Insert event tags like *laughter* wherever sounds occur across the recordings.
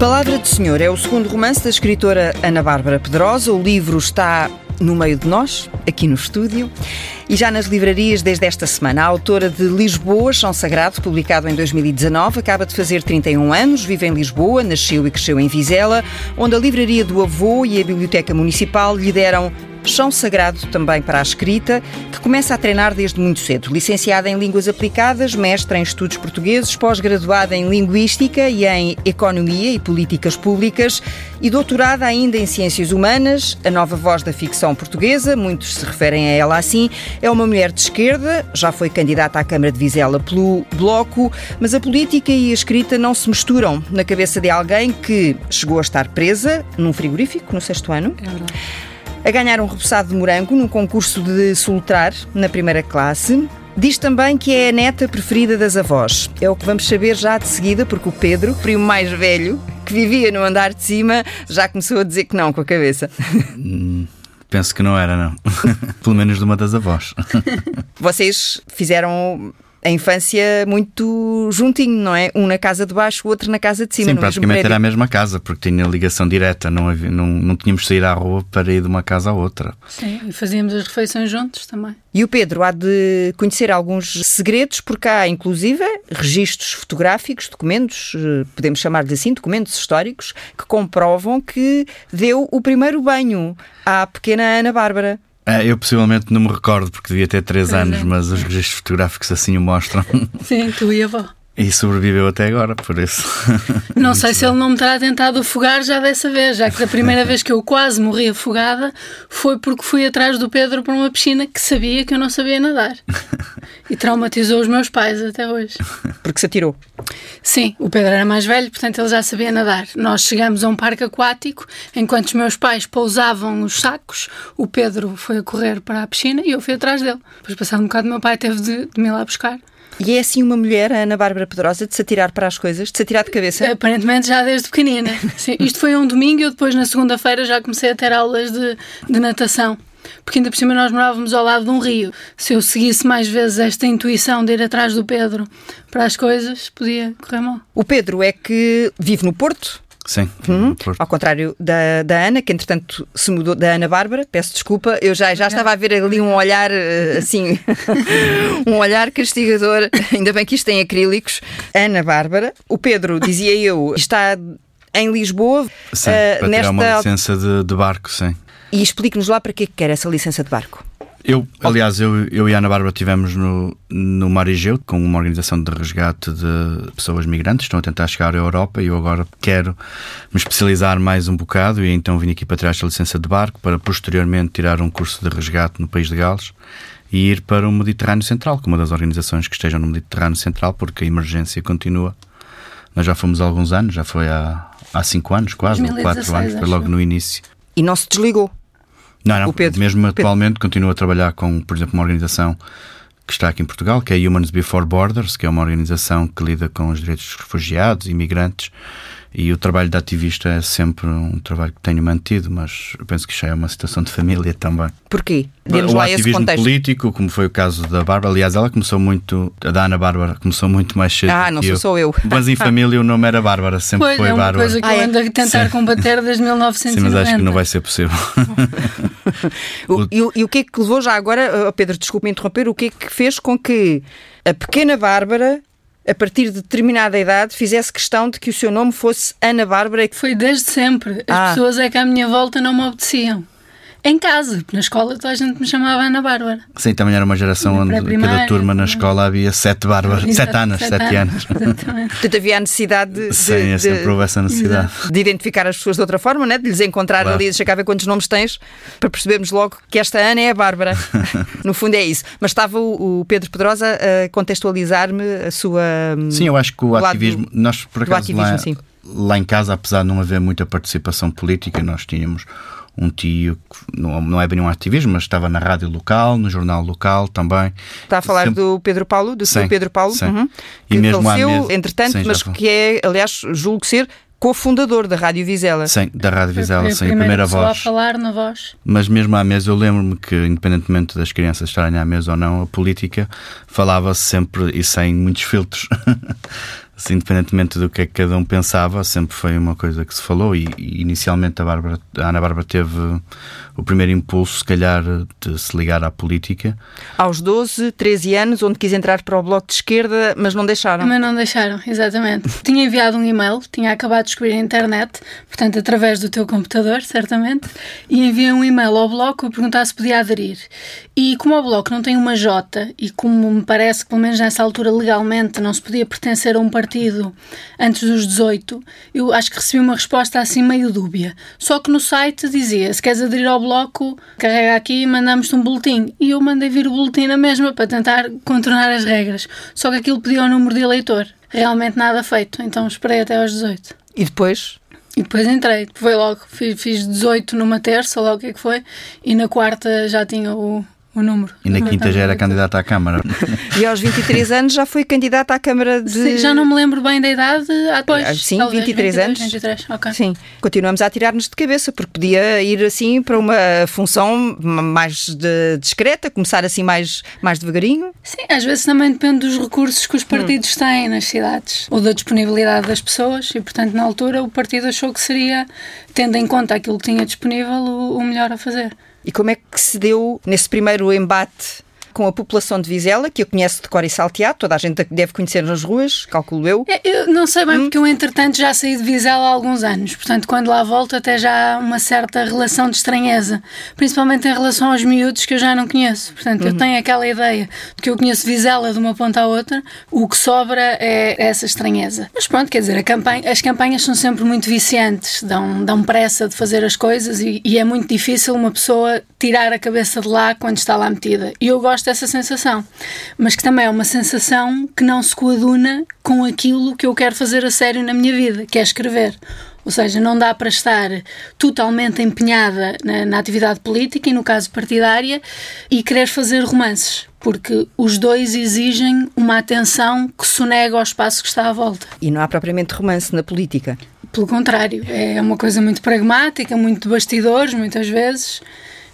Palavra de Senhor é o segundo romance da escritora Ana Bárbara Pedrosa. O livro está no meio de nós, aqui no estúdio, e já nas livrarias desde esta semana. A autora de Lisboa, Chão Sagrado, publicado em 2019, acaba de fazer 31 anos, vive em Lisboa, nasceu e cresceu em Vizela, onde a livraria do avô e a biblioteca municipal lhe deram chão sagrado também para a escrita, que começa a treinar desde muito cedo. Licenciada em Línguas Aplicadas, mestra em Estudos Portugueses, pós-graduada em Linguística e em Economia e Políticas Públicas e doutorada ainda em Ciências Humanas, a nova voz da ficção portuguesa, muitos se referem a ela assim, é uma mulher de esquerda, já foi candidata à Câmara de Vizela pelo Bloco, mas a política e a escrita não se misturam na cabeça de alguém que chegou a estar presa num frigorífico no sexto ano. É a ganhar um repousado de morango num concurso de soltar na primeira classe. Diz também que é a neta preferida das avós. É o que vamos saber já de seguida, porque o Pedro, primo mais velho, que vivia no andar de cima, já começou a dizer que não com a cabeça. Hum, penso que não era, não. *laughs* Pelo menos de uma das avós. Vocês fizeram a infância muito juntinho, não é? Um na casa de baixo, o outro na casa de cima. Sim, praticamente era a mesma casa, porque tinha ligação direta, não, havia, não, não tínhamos de sair à rua para ir de uma casa à outra. Sim, e fazíamos as refeições juntos também. E o Pedro há de conhecer alguns segredos, porque há, inclusive, registros fotográficos, documentos, eh, podemos chamar-lhe assim, documentos históricos, que comprovam que deu o primeiro banho à pequena Ana Bárbara. É, eu possivelmente não me recordo porque devia ter 3 anos, é. mas os registros fotográficos assim o mostram. Sim, tu e a avó. E sobreviveu até agora, por isso. *laughs* Não sei se ele não me terá tentado afogar já dessa vez, já que da primeira *laughs* vez que eu quase morri afogada foi porque fui atrás do Pedro para uma piscina que sabia que eu não sabia nadar. E traumatizou os meus pais até hoje. Porque se atirou? Sim, o Pedro era mais velho, portanto ele já sabia nadar. Nós chegamos a um parque aquático, enquanto os meus pais pousavam os sacos, o Pedro foi a correr para a piscina e eu fui atrás dele. Depois, passado um bocado, meu pai teve de, de me ir lá buscar. E é assim uma mulher, a Ana Bárbara Pedrosa, de se atirar para as coisas, de se atirar de cabeça? Aparentemente já desde pequenina. *laughs* Sim, isto foi um domingo e eu depois na segunda-feira já comecei a ter aulas de, de natação porque ainda por cima nós morávamos ao lado de um rio. Se eu seguisse mais vezes esta intuição de ir atrás do Pedro para as coisas, podia correr mal. O Pedro é que vive no Porto, Sim. Hum, ao contrário da, da Ana, que entretanto se mudou da Ana Bárbara, peço desculpa, eu já, já estava a ver ali um olhar eh, assim, *laughs* um olhar castigador, ainda bem que isto tem acrílicos. Ana Bárbara, o Pedro, dizia eu, está em Lisboa. Sim, uh, para nesta... uma licença de, de barco, sim. E explique-nos lá para que quer essa licença de barco. Eu, aliás, eu, eu e a Ana Bárbara estivemos no, no Mar Egeu com uma organização de resgate de pessoas migrantes, estão a tentar chegar à Europa e eu agora quero me especializar mais um bocado e então vim aqui para tirar esta licença de barco para posteriormente tirar um curso de resgate no país de Gales e ir para o Mediterrâneo Central, com uma das organizações que estejam no Mediterrâneo Central, porque a emergência continua. Nós já fomos há alguns anos, já foi há, há cinco anos quase, ou quatro anos, foi logo no início. E não se desligou? Não, não. O Pedro, mesmo atualmente Pedro. continuo a trabalhar com, por exemplo, uma organização que está aqui em Portugal, que é Humans Before Borders, que é uma organização que lida com os direitos dos refugiados, imigrantes e o trabalho de ativista é sempre um trabalho que tenho mantido, mas eu penso que já é uma situação de família também. Porquê? Demos o lá ativismo político, como foi o caso da Bárbara, aliás, ela começou muito, a da Ana Bárbara começou muito mais cedo. Ah, não sou eu. sou eu. Mas em família o nome era Bárbara, sempre pois, foi é uma Bárbara. coisa que ah, eu é? ando a tentar Sim. combater desde 1990. Sim, mas acho que não vai ser possível. *laughs* o, e, e, o que é que levou já agora, oh Pedro, desculpe-me interromper, o que é que fez com que a pequena Bárbara a partir de determinada idade, fizesse questão de que o seu nome fosse Ana Bárbara. Foi desde sempre. As ah. pessoas é que à minha volta não me obedeciam em casa, na escola toda a gente me chamava Ana Bárbara. Sim, também era uma geração onde cada turma na escola havia sete bárbaras, Exato, sete anos, sete, sete anos. Portanto, havia a necessidade de, Sim, de, sempre houve essa necessidade. De identificar as pessoas de outra forma, né? de lhes encontrar claro. ali, deixa cá ver quantos nomes tens, para percebermos logo que esta Ana é a Bárbara. *laughs* no fundo é isso. Mas estava o, Pedro Pedrosa a contextualizar-me a sua. Sim, eu acho que o ativismo, do, nós por acaso ativismo, lá, sim. lá em casa, apesar de não haver muita participação política, nós tínhamos um tio que não, não é bem um ativismo, mas estava na rádio local, no jornal local também. Está a falar Sempre... do Pedro Paulo, do seu Pedro Paulo, uhum, que e mesmo faleceu, entretanto, sim, mas que é, aliás, julgo ser cofundador da Rádio Vizela. Sim, da Rádio Vizela, sim, a primeira voz. a falar na voz. Mas mesmo à mesa, eu lembro-me que, independentemente das crianças estarem à mesa ou não, a política falava-se sempre e sem muitos filtros. *laughs* assim, independentemente do que é que cada um pensava, sempre foi uma coisa que se falou e, e inicialmente a, Bárbara, a Ana Bárbara teve o primeiro impulso, se calhar, de se ligar à política. Aos 12, 13 anos, onde quis entrar para o Bloco de Esquerda, mas não deixaram. Mas não deixaram, exatamente. *laughs* tinha enviado um e-mail, tinha acabado de descobrir a internet, portanto, através do teu computador, certamente, e enviei um e-mail ao Bloco a perguntar se podia aderir. E como o Bloco não tem uma J, e como me parece que, pelo menos nessa altura, legalmente, não se podia pertencer a um partido antes dos 18, eu acho que recebi uma resposta assim meio dúbia. Só que no site dizia: se queres aderir ao Bloco, carrega aqui e mandamos-te um boletim. E eu mandei vir o boletim na mesma para tentar contornar as regras. Só que aquilo pedia o número de eleitor. Realmente nada feito, então esperei até aos 18. E depois? E depois entrei, foi logo, fiz 18 numa terça, logo o que é que foi, e na quarta já tinha o, o número. E na quinta já era candidata à Câmara. E aos 23 *laughs* anos já foi candidata à Câmara de. Sim, já não me lembro bem da idade. Ah, pois, Sim, talvez, 23 anos. 23, ok. Sim, continuamos a atirar-nos de cabeça, porque podia ir assim para uma função mais de- discreta, começar assim mais, mais devagarinho. Sim, às vezes também depende dos recursos que os partidos têm nas cidades ou da disponibilidade das pessoas e, portanto, na altura o partido achou que seria, tendo em conta aquilo que tinha disponível, o, o melhor a fazer. E como é que se deu nesse primeiro embate com a população de Vizela, que eu conheço de cor e salteado, toda a gente deve conhecer nas ruas, calculo eu. É, Eu não sei bem porque eu, entretanto, já saí de Vizela há alguns anos. Portanto, quando lá volto, até já há uma certa relação de estranheza. Principalmente em relação aos miúdos que eu já não conheço. Portanto, eu tenho aquela ideia de que eu conheço Vizela de uma ponta à outra. O que sobra é essa estranheza. Mas pronto, quer dizer, campanha- as campanhas são sempre muito viciantes. Dão, dão pressa de fazer as coisas e, e é muito difícil uma pessoa tirar a cabeça de lá quando está lá metida. E eu gosto dessa sensação. Mas que também é uma sensação que não se coaduna com aquilo que eu quero fazer a sério na minha vida, que é escrever. Ou seja, não dá para estar totalmente empenhada na, na atividade política e, no caso, partidária, e querer fazer romances, porque os dois exigem uma atenção que sonega ao espaço que está à volta. E não há propriamente romance na política. Pelo contrário, é uma coisa muito pragmática, muito de bastidores, muitas vezes.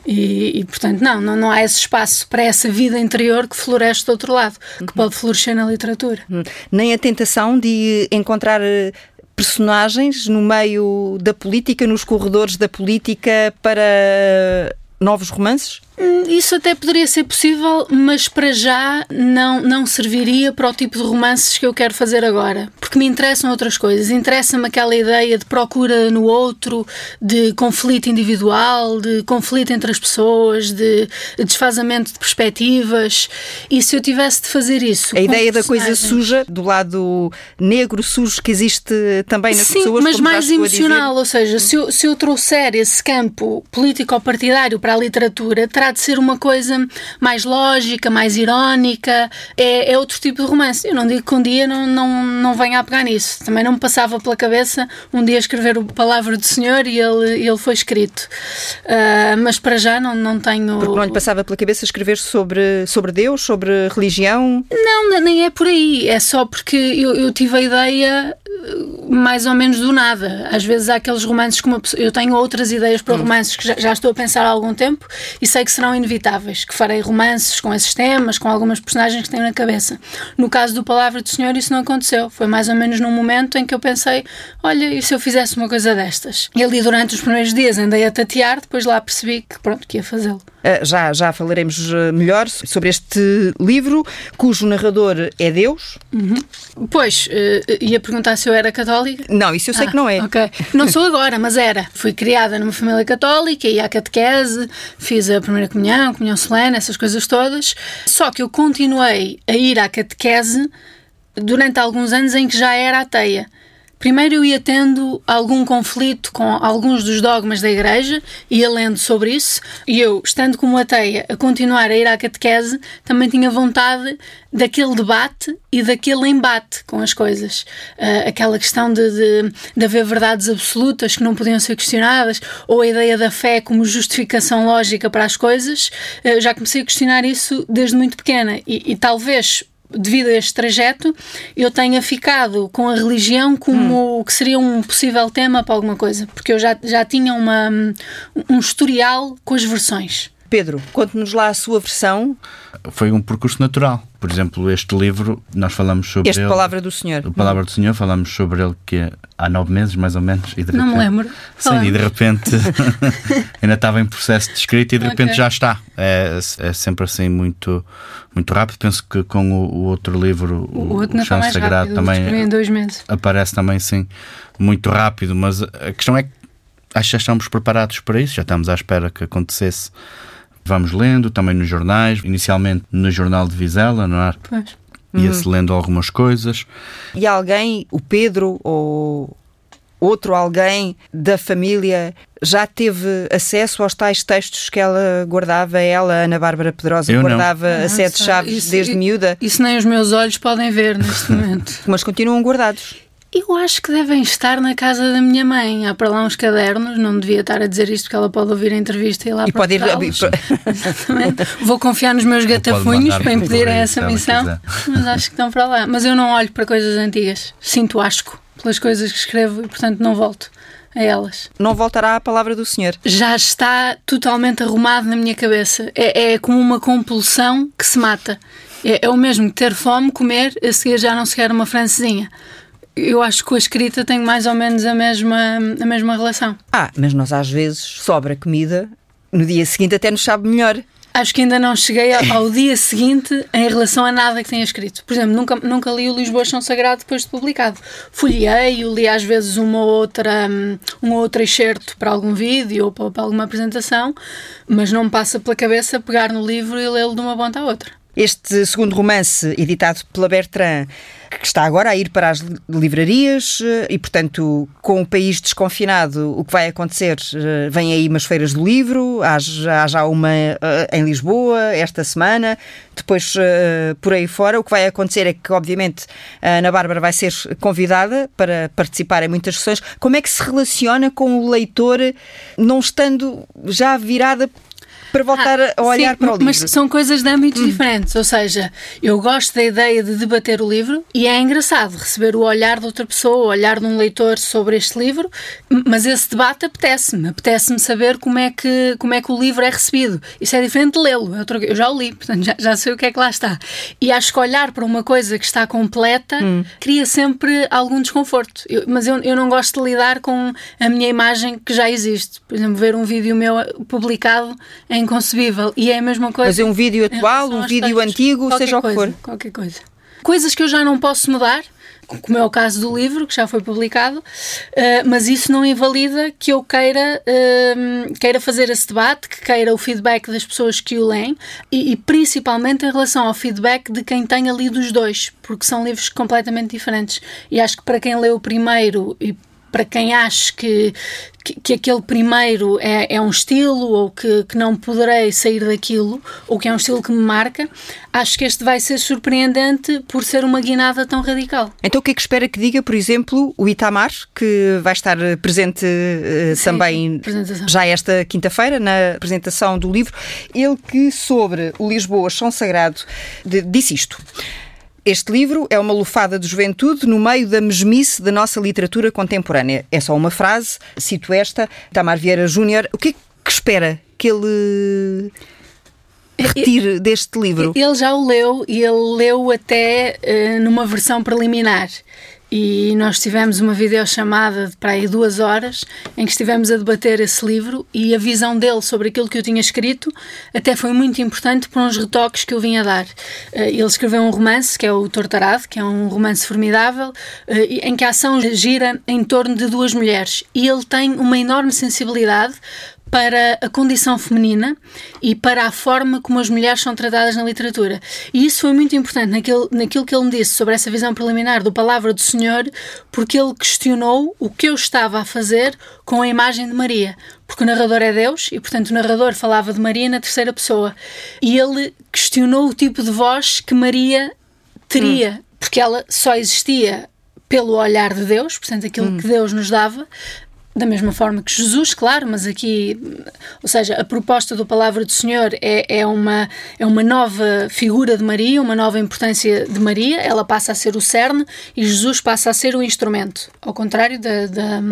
E, e, portanto, não, não, não há esse espaço para essa vida interior que floresce do outro lado, que pode florescer na literatura. Hum. Nem a tentação de encontrar eh, personagens no meio da política, nos corredores da política para novos romances? Hum, Isso até poderia ser possível, mas para já não, não serviria para o tipo de romances que eu quero fazer agora. Porque me interessam outras coisas. Interessa-me aquela ideia de procura no outro, de conflito individual, de conflito entre as pessoas, de desfazamento de perspectivas. E se eu tivesse de fazer isso. A ideia da coisa suja, do lado negro sujo que existe também nas Sim, pessoas. mas como já mais emocional, ou seja, se eu, se eu trouxer esse campo político-partidário para a literatura, terá de ser uma coisa mais lógica, mais irónica, é, é outro tipo de romance. Eu não digo que um dia não, não, não venha a pegar nisso. Também não me passava pela cabeça um dia escrever o Palavra do Senhor e ele, ele foi escrito. Ah, mas para já não, não tenho. Porque não lhe passava pela cabeça escrever sobre, sobre Deus, sobre religião. Não, nem é por aí. É só porque eu, eu tive a ideia eh, mais ou menos do nada. Às vezes há aqueles romances que uma pessoa... Eu tenho outras ideias para romances que já, já estou a pensar há algum tempo e sei que serão inevitáveis, que farei romances com esses temas, com algumas personagens que tenho na cabeça. No caso do Palavra do Senhor isso não aconteceu. Foi mais ou menos num momento em que eu pensei, olha, e se eu fizesse uma coisa destas? E ali durante os primeiros dias andei a tatear, depois lá percebi que pronto, que ia fazê-lo. Ah, Já, já falaremos eh, melhor sobre este livro, cujo narrador é Deus. Pois, eh, ia perguntar se eu era católica. Não, isso eu sei Ah, que não é. Ok. Não sou agora, mas era. Fui criada numa família católica, ia à catequese, fiz a primeira comunhão, comunhão solene, essas coisas todas. Só que eu continuei a ir à catequese durante alguns anos em que já era ateia. Primeiro eu ia tendo algum conflito com alguns dos dogmas da igreja, ia lendo sobre isso, e eu, estando como ateia, a continuar a ir à catequese, também tinha vontade daquele debate e daquele embate com as coisas. Ah, aquela questão de, de, de haver verdades absolutas que não podiam ser questionadas, ou a ideia da fé como justificação lógica para as coisas, eu já comecei a questionar isso desde muito pequena, e, e talvez devido a este trajeto, eu tenha ficado com a religião como o que seria um possível tema para alguma coisa, porque eu já, já tinha uma, um historial com as versões. Pedro, conte-nos lá a sua versão. Foi um percurso natural. Por exemplo, este livro, nós falamos sobre este ele. Palavra do Senhor. A Palavra do Senhor, falamos sobre ele que há nove meses, mais ou menos. E de repente, Não me lembro. Sim, e de repente *laughs* ainda estava em processo de escrita e de repente okay. já está. É, é sempre assim muito, muito rápido. Penso que com o, o outro livro, o, o, outro o Chão Sagrado, rápido, também em dois meses. aparece também sim muito rápido. Mas a questão é que acho que já estamos preparados para isso, já estamos à espera que acontecesse Vamos lendo também nos jornais, inicialmente no Jornal de Vizela, não é? Pois. Ia-se uhum. lendo algumas coisas. E alguém, o Pedro ou outro alguém da família já teve acesso aos tais textos que ela guardava, ela, Ana Bárbara Pedrosa, Eu guardava não. a sete chaves isso, desde miúda? Isso nem os meus olhos podem ver neste *laughs* momento. Mas continuam guardados. Eu acho que devem estar na casa da minha mãe. Há para lá uns cadernos, não devia estar a dizer isto porque ela pode ouvir a entrevista e lá e pode ir. *laughs* Exatamente. Vou confiar nos meus gatafunhos para impedir essa missão, mas acho que estão para lá. Mas eu não olho para coisas antigas. Sinto asco pelas coisas que escrevo e, portanto, não volto a elas. Não voltará à palavra do Senhor. Já está totalmente arrumado na minha cabeça. É, é como uma compulsão que se mata. É, é o mesmo que ter fome, comer, a seguir já não se quer uma francesinha eu acho que com a escrita tem mais ou menos a mesma, a mesma relação. Ah, mas nós às vezes sobra comida, no dia seguinte até nos sabe melhor. Acho que ainda não cheguei ao dia seguinte em relação a nada que tenha escrito. Por exemplo, nunca, nunca li o Lisboa Chão Sagrado depois de publicado. Folhei-o, li às vezes uma outra, um outro excerto para algum vídeo ou para, para alguma apresentação, mas não me passa pela cabeça pegar no livro e lê-lo de uma ponta à outra. Este segundo romance, editado pela Bertrand, que está agora a ir para as livrarias eh, e, portanto, com o país desconfinado, o que vai acontecer? Eh, vem aí umas feiras do livro, há já, há já uma eh, em Lisboa esta semana, depois por aí fora. O que vai acontecer é que, obviamente, a Ana Bárbara vai ser convidada para participar em muitas sessões. Como é que se relaciona com o leitor, não estando já virada para voltar ah, a olhar sim, para o livro. Mas são coisas de âmbitos hum. diferentes. Ou seja, eu gosto da ideia de debater o livro e é engraçado receber o olhar de outra pessoa, o olhar de um leitor sobre este livro, mas esse debate apetece-me. Apetece-me saber como é, que, como é que o livro é recebido. Isso é diferente de lê-lo. É eu já o li, portanto já, já sei o que é que lá está. E acho que olhar para uma coisa que está completa hum. cria sempre algum desconforto. Eu, mas eu, eu não gosto de lidar com a minha imagem que já existe. Por exemplo, ver um vídeo meu publicado é inconcebível. E é a mesma coisa. Mas é um vídeo atual, um vídeo textos, antigo, seja coisa, o que for. Qualquer coisa. Coisas que eu já não posso mudar, como é o caso do livro, que já foi publicado, uh, mas isso não invalida que eu queira, uh, queira fazer esse debate, que queira o feedback das pessoas que o leem e, e, principalmente em relação ao feedback de quem tenha lido os dois, porque são livros completamente diferentes. E acho que para quem leu o primeiro e para quem acha que, que, que, aquele primeiro é, é um estilo ou que, que não poderei sair daquilo ou que é um estilo que me marca, acho que este vai ser surpreendente por ser uma guinada tão radical. Então o que é que espera que diga, por exemplo, o Itamar, que vai estar presente uh, Sim, também já esta quinta-feira na apresentação do livro, ele que sobre o Lisboa São Sagrado de, disse isto. Este livro é uma lufada de juventude no meio da mesmice da nossa literatura contemporânea. É só uma frase, cito esta, Tamar Vieira Júnior. O que é que espera que ele retire deste livro? Ele já o leu e ele leu até uh, numa versão preliminar e nós tivemos uma videochamada de para aí duas horas em que estivemos a debater esse livro e a visão dele sobre aquilo que eu tinha escrito até foi muito importante por uns retoques que eu vinha dar. Eh, ele escreveu um romance que é o Tortarado, que é um romance formidável, eh, em que a ação gira em torno de duas mulheres e ele tem uma enorme sensibilidade para a condição feminina e para a forma como as mulheres são tratadas na literatura. E isso foi muito importante naquilo, naquilo que ele me disse sobre essa visão preliminar do Palavra do Senhor, porque ele questionou o que eu estava a fazer com a imagem de Maria. Porque o narrador é Deus e, portanto, o narrador falava de Maria na terceira pessoa. E ele questionou o tipo de voz que Maria teria, hum. porque ela só existia pelo olhar de Deus, portanto, aquilo hum. que Deus nos dava, da mesma forma que Jesus, claro, mas aqui, ou seja, a proposta do Palavra do Senhor é, é, uma, é uma nova figura de Maria, uma nova importância de Maria, ela passa a ser o cerne e Jesus passa a ser o instrumento, ao contrário da, da,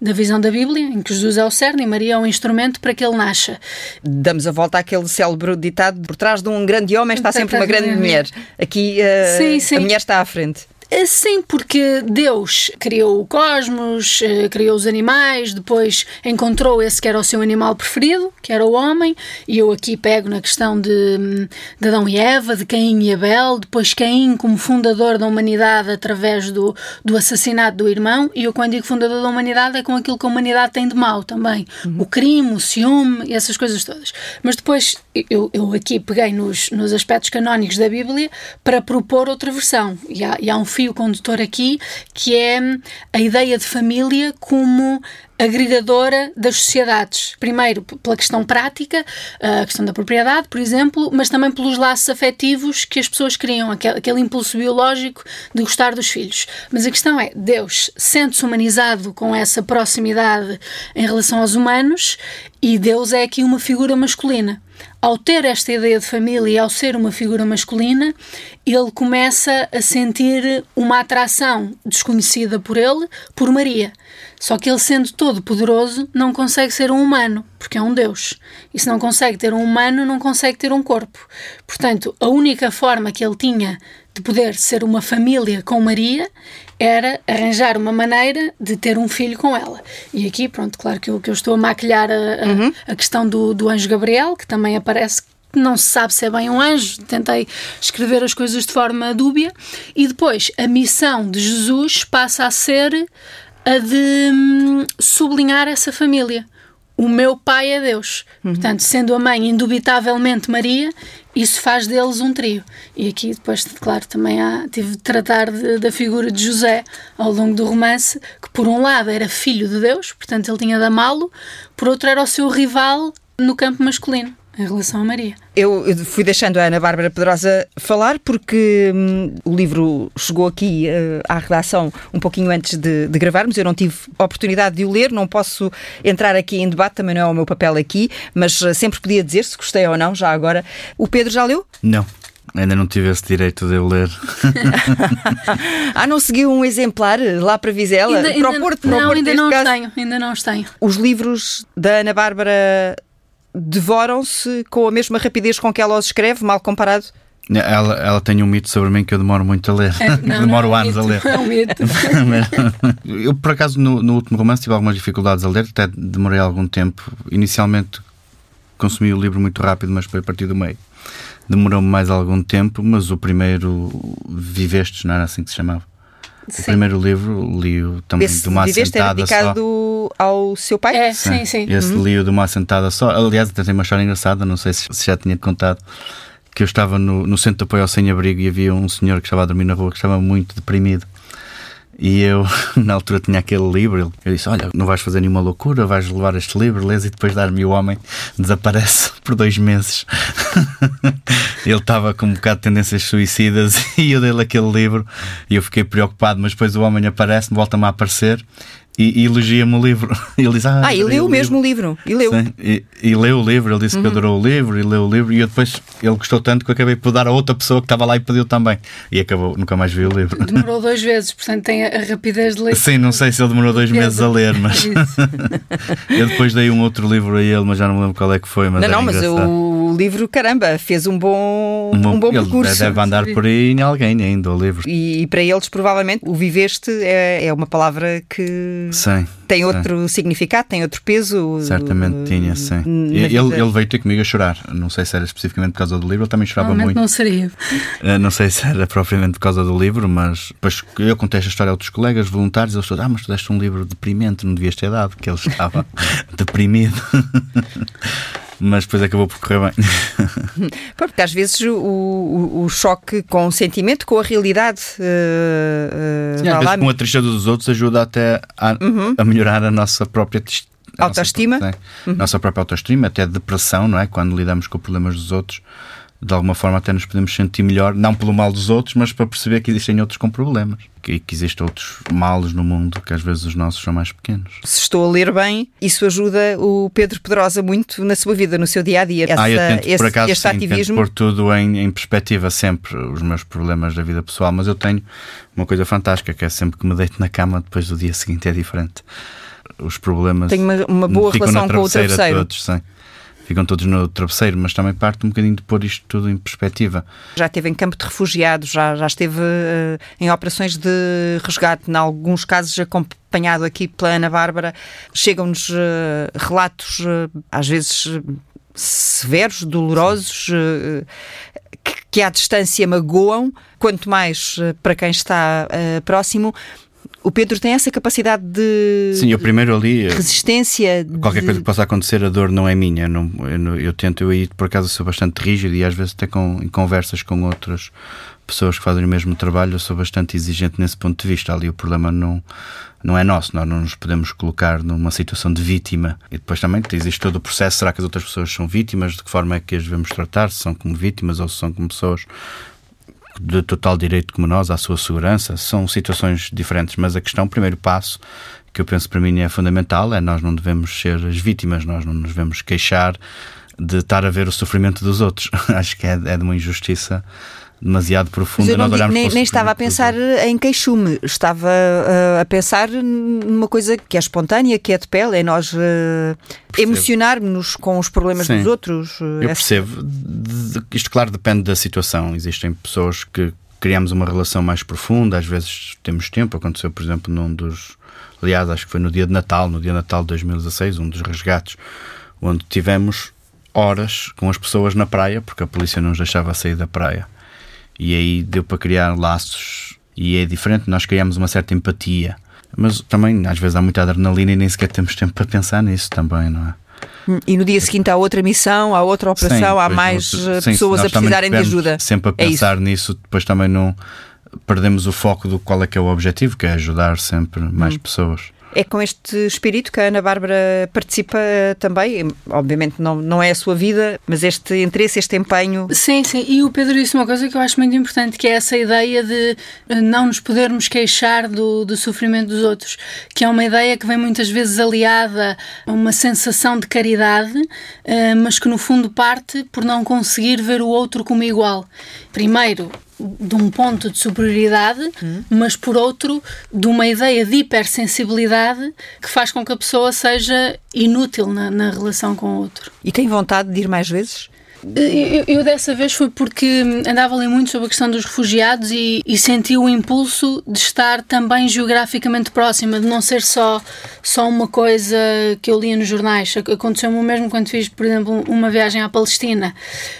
da visão da Bíblia, em que Jesus é o cerne e Maria é o instrumento para que ele nasça. Damos a volta àquele célebre ditado: por trás de um grande homem está sempre uma grande mulher. Aqui uh, sim, sim. a mulher está à frente. Sim, porque Deus criou o cosmos, eh, criou os animais, depois encontrou esse que era o seu animal preferido, que era o homem, e eu aqui pego na questão de, de Adão e Eva, de Caim e Abel, depois Caim como fundador da humanidade através do, do assassinato do irmão, e eu quando digo fundador da humanidade é com aquilo que a humanidade tem de mau também, uhum. o crime, o ciúme, essas coisas todas. Mas depois eu, eu aqui peguei nos, nos aspectos canónicos da Bíblia para propor outra versão, e há, e há um fio condutor aqui, que é a ideia de família como agregadora das sociedades. Primeiro, pela questão prática, a questão da propriedade, por exemplo, mas também pelos laços afetivos que as pessoas criam, aquele, aquele impulso biológico de gostar dos filhos. Mas a questão é: Deus sente-se humanizado com essa proximidade em relação aos humanos e Deus é aqui uma figura masculina. Ao ter esta ideia de família e ao ser uma figura masculina, ele começa a sentir uma atração desconhecida por ele, por Maria. Só que ele, sendo todo poderoso, não consegue ser um humano, porque é um Deus. E se não consegue ter um humano, não consegue ter um corpo. Portanto, a única forma que ele tinha de poder ser uma família com Maria era arranjar uma maneira de ter um filho com ela. E aqui, pronto, claro que eu, que eu estou a maquilhar a, a, uhum. a questão do, do anjo Gabriel, que também aparece não se sabe se é bem um anjo, tentei escrever as coisas de forma dúbia, e depois a missão de Jesus passa a ser a de hum, sublinhar essa família. O meu pai é Deus. Uhum. Portanto, sendo a mãe indubitavelmente Maria, isso faz deles um trio. E aqui, depois, claro, também há, tive de tratar de, da figura de José ao longo do romance, que por um lado era filho de Deus, portanto ele tinha de amá-lo, por outro era o seu rival no campo masculino em relação a Maria. Eu fui deixando a Ana Bárbara Pedrosa falar porque hum, o livro chegou aqui uh, à redação um pouquinho antes de, de, gravarmos. Eu não tive oportunidade de o ler, não posso entrar aqui em debate, também não é o meu papel aqui, mas uh, sempre podia dizer se gostei ou não, já agora. O Pedro já leu? Não. Ainda não tive esse direito de eu ler. *laughs* ah, não seguiu um exemplar lá para Vizela? Ainda, para o Porto, para não, o Porto, ainda não caso. os tenho, ainda não os tenho. Os livros da Ana Bárbara devoram-se com a mesma rapidez com que ela os escreve, mal comparado? Ela, ela tem um mito sobre mim que eu demoro muito a ler. É, não, *laughs* demoro não, é anos mito, a ler. É um mito. *laughs* eu, por acaso, no, no, último romance tive algumas dificuldades a ler, até demorei algum tempo. Inicialmente consumi o livro muito rápido, mas foi a partir do meio. Demorou-me mais algum tempo, mas o primeiro Vivestes, não era assim que se chamava? Sim. O primeiro livro li-o também Esse de uma assentada dedicado só. ao seu pai? É, sim, sim. Esse uhum. li-o de uma assentada só. Aliás, até tem uma história engraçada, não sei se, se já tinha contado, que eu estava no, no centro de apoio ao sem-abrigo e havia um senhor que estava a dormir na rua que estava muito deprimido. E eu, *laughs* na altura, tinha aquele livro. Eu disse: Olha, não vais fazer nenhuma loucura, vais levar este livro, lês e depois dar-me o homem. Desaparece *laughs* por dois meses. *laughs* Ele estava com um bocado de tendências suicidas e eu dei-lhe aquele livro e eu fiquei preocupado. Mas depois o homem aparece, volta-me a aparecer e, e elogia-me o livro. *laughs* Ele diz, ah, ah e leu o mesmo livro. E leu. Sim, e, e, leu o livro. Ele disse uhum. que adorou o livro e leu o livro. E eu depois, ele gostou tanto que eu acabei por dar a outra pessoa que estava lá e pediu também. E acabou, nunca mais vi o livro. Demorou dois vezes, portanto tem a, rapidez de ler. Sim, não sei se ele demorou dois meses a ler, mas. *laughs* *laughs* eu depois dei um outro livro a ele, mas já não me lembro qual é que foi. Mas não, não, mas o livro, caramba, fez um bom, um bom, um bom percurso. Deve andar por aí em alguém ainda, o livro. E, e para eles, provavelmente, o viveste é, é uma palavra que. Sim tem outro sim. significado, tem outro peso. Certamente uh, tinha, sim. Ele, ele, veio ter comigo a chorar. Não sei se era especificamente por causa do livro, ele também chorava muito. Não seria. Uh, não sei se era propriamente por causa do livro, mas depois eu contei esta história a outros colegas voluntários. Eles falaram: Ah, mas tu deste um livro deprimente, não devias ter dado, que ele estava *laughs* deprimido. Mas depois acabou por correr bem. *laughs* Porque às vezes o, o, o, choque com o sentimento, com a realidade. Uh, uh, Sim, às vezes com a tristeza dos outros ajuda até a, uhum. a melhorar a nossa própria autoestima. Nossa, uhum. nossa própria autoestima, até depressão, não é? Quando lidamos com problemas dos outros. De alguma forma até nos podemos sentir melhor, não pelo mal dos outros, mas para perceber que existem outros com problemas e que existem outros males no mundo que às vezes os nossos são mais pequenos. Se estou a ler bem, isso ajuda o Pedro Pedrosa muito na sua vida, no seu dia a dia. ah, eu tento, esse, por acaso, este sim, ativismo. pôr tudo em, em perspectiva sempre, os meus problemas da vida pessoal, mas eu tenho uma coisa fantástica que é sempre que me deito na cama, depois do dia seguinte é diferente. Os problemas. Tenho uma, uma boa relação com o travesseiro. Todos, sim ficam todos no travesseiro, mas também parte um bocadinho de pôr isto tudo em perspectiva. Já esteve em campo de refugiados, já, já esteve uh, em operações de resgate, em alguns casos acompanhado aqui pela Ana Bárbara. Chegam-nos uh, relatos, uh, às vezes severos, dolorosos, que, que à distância magoam, quanto mais para quem está próximo. O Pedro tem essa capacidade de. Sim, eu primeiro ali. Resistência. Qualquer de... coisa que possa acontecer, a dor não é minha. Eu, não, eu, eu, tento, eu aí por acaso sou bastante rígido e às vezes até com, em conversas com outras pessoas que fazem o mesmo trabalho, eu sou bastante exigente nesse ponto de vista. Ali o problema não, não é nosso, nós não nos podemos colocar numa situação de vítima. E depois também existe todo o processo: será que as outras pessoas são vítimas? De que forma é que as devemos tratar? Se são como vítimas ou se são como pessoas de total direito como nós à sua segurança, são situações diferentes, mas a questão, o primeiro passo, que eu penso para mim é fundamental, é nós não devemos ser as vítimas, nós não nos devemos queixar de estar a ver o sofrimento dos outros. *laughs* Acho que é, é de uma injustiça demasiado profunda. Eu não, nem, nem estava a pensar em queixume, estava uh, a pensar numa coisa que é espontânea, que é de pele, é nós uh, emocionarmos-nos com os problemas Sim, dos outros. Uh, eu percebo. Isto, claro, depende da situação. Existem pessoas que criamos uma relação mais profunda, às vezes temos tempo. Aconteceu, por exemplo, num dos. Aliás, acho que foi no dia de Natal, no dia de Natal de 2016, um dos resgates, onde tivemos horas com as pessoas na praia, porque a polícia não nos deixava sair da praia e aí deu para criar laços e é diferente, nós criamos uma certa empatia. Mas também, às vezes, há muita adrenalina e nem sequer temos tempo para pensar nisso também, não é? E no dia seguinte há outra missão, há outra operação, sim, há mais eh, sim, pessoas a precisarem de ajuda. Sempre a é pensar é nisso, depois também não perdemos o foco do qual é que é o objetivo, que é ajudar sempre mais hum. pessoas. É com este espírito que a Ana Bárbara participa também. Obviamente não, não é a sua vida, mas este interesse, este empenho. Sim, sim. E o Pedro disse uma coisa que eu acho muito importante, que é essa ideia de não nos podermos queixar do, do sofrimento dos outros, que é uma ideia que vem muitas vezes aliada a uma sensação de caridade, eh, mas que no fundo parte por não conseguir ver o outro como igual. Primeiro, de um ponto de superioridade, hum. mas por outro, de uma ideia de hipersensibilidade que faz com que a pessoa seja inútil na, na relação com o outro. E tem vontade de ir mais vezes? Eu, eu, dessa vez foi porque andava ali muito sobre a questão dos refugiados e, e, senti o impulso de estar também geograficamente próxima, de não ser só, só uma coisa que eu lia nos jornais. Aconteceu-me o mesmo quando fiz, por exemplo, uma viagem à Palestina.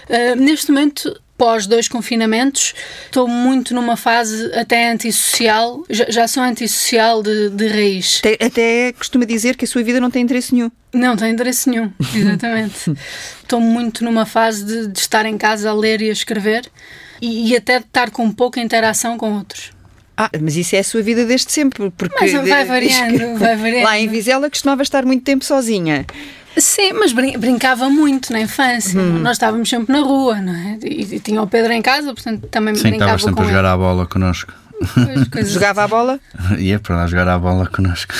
Uh, neste momento pós dois confinamentos, estou muito numa fase até antissocial, já, já sou antissocial de, de raiz. Até, até costuma dizer que a sua vida não tem interesse nenhum. Não tem interesse nenhum, *laughs* exatamente. estou muito numa fase de, de, estar em casa a ler e a escrever e, e até de estar com pouca interação com outros. Ah, mas isso é a sua vida desde sempre. Porque mas vai variando, *laughs* vai variando. Lá em Vizela costumava estar muito tempo sozinha. Sim, mas brin brincava muito na infância. Hum. Nós estávamos sempre na rua, não é? E, e, tinha o Pedro em casa, portanto também Sim, brincava sempre *laughs* a jogar à bola connosco. Pois, Jogava a bola? Ia para lá jogar a bola connosco.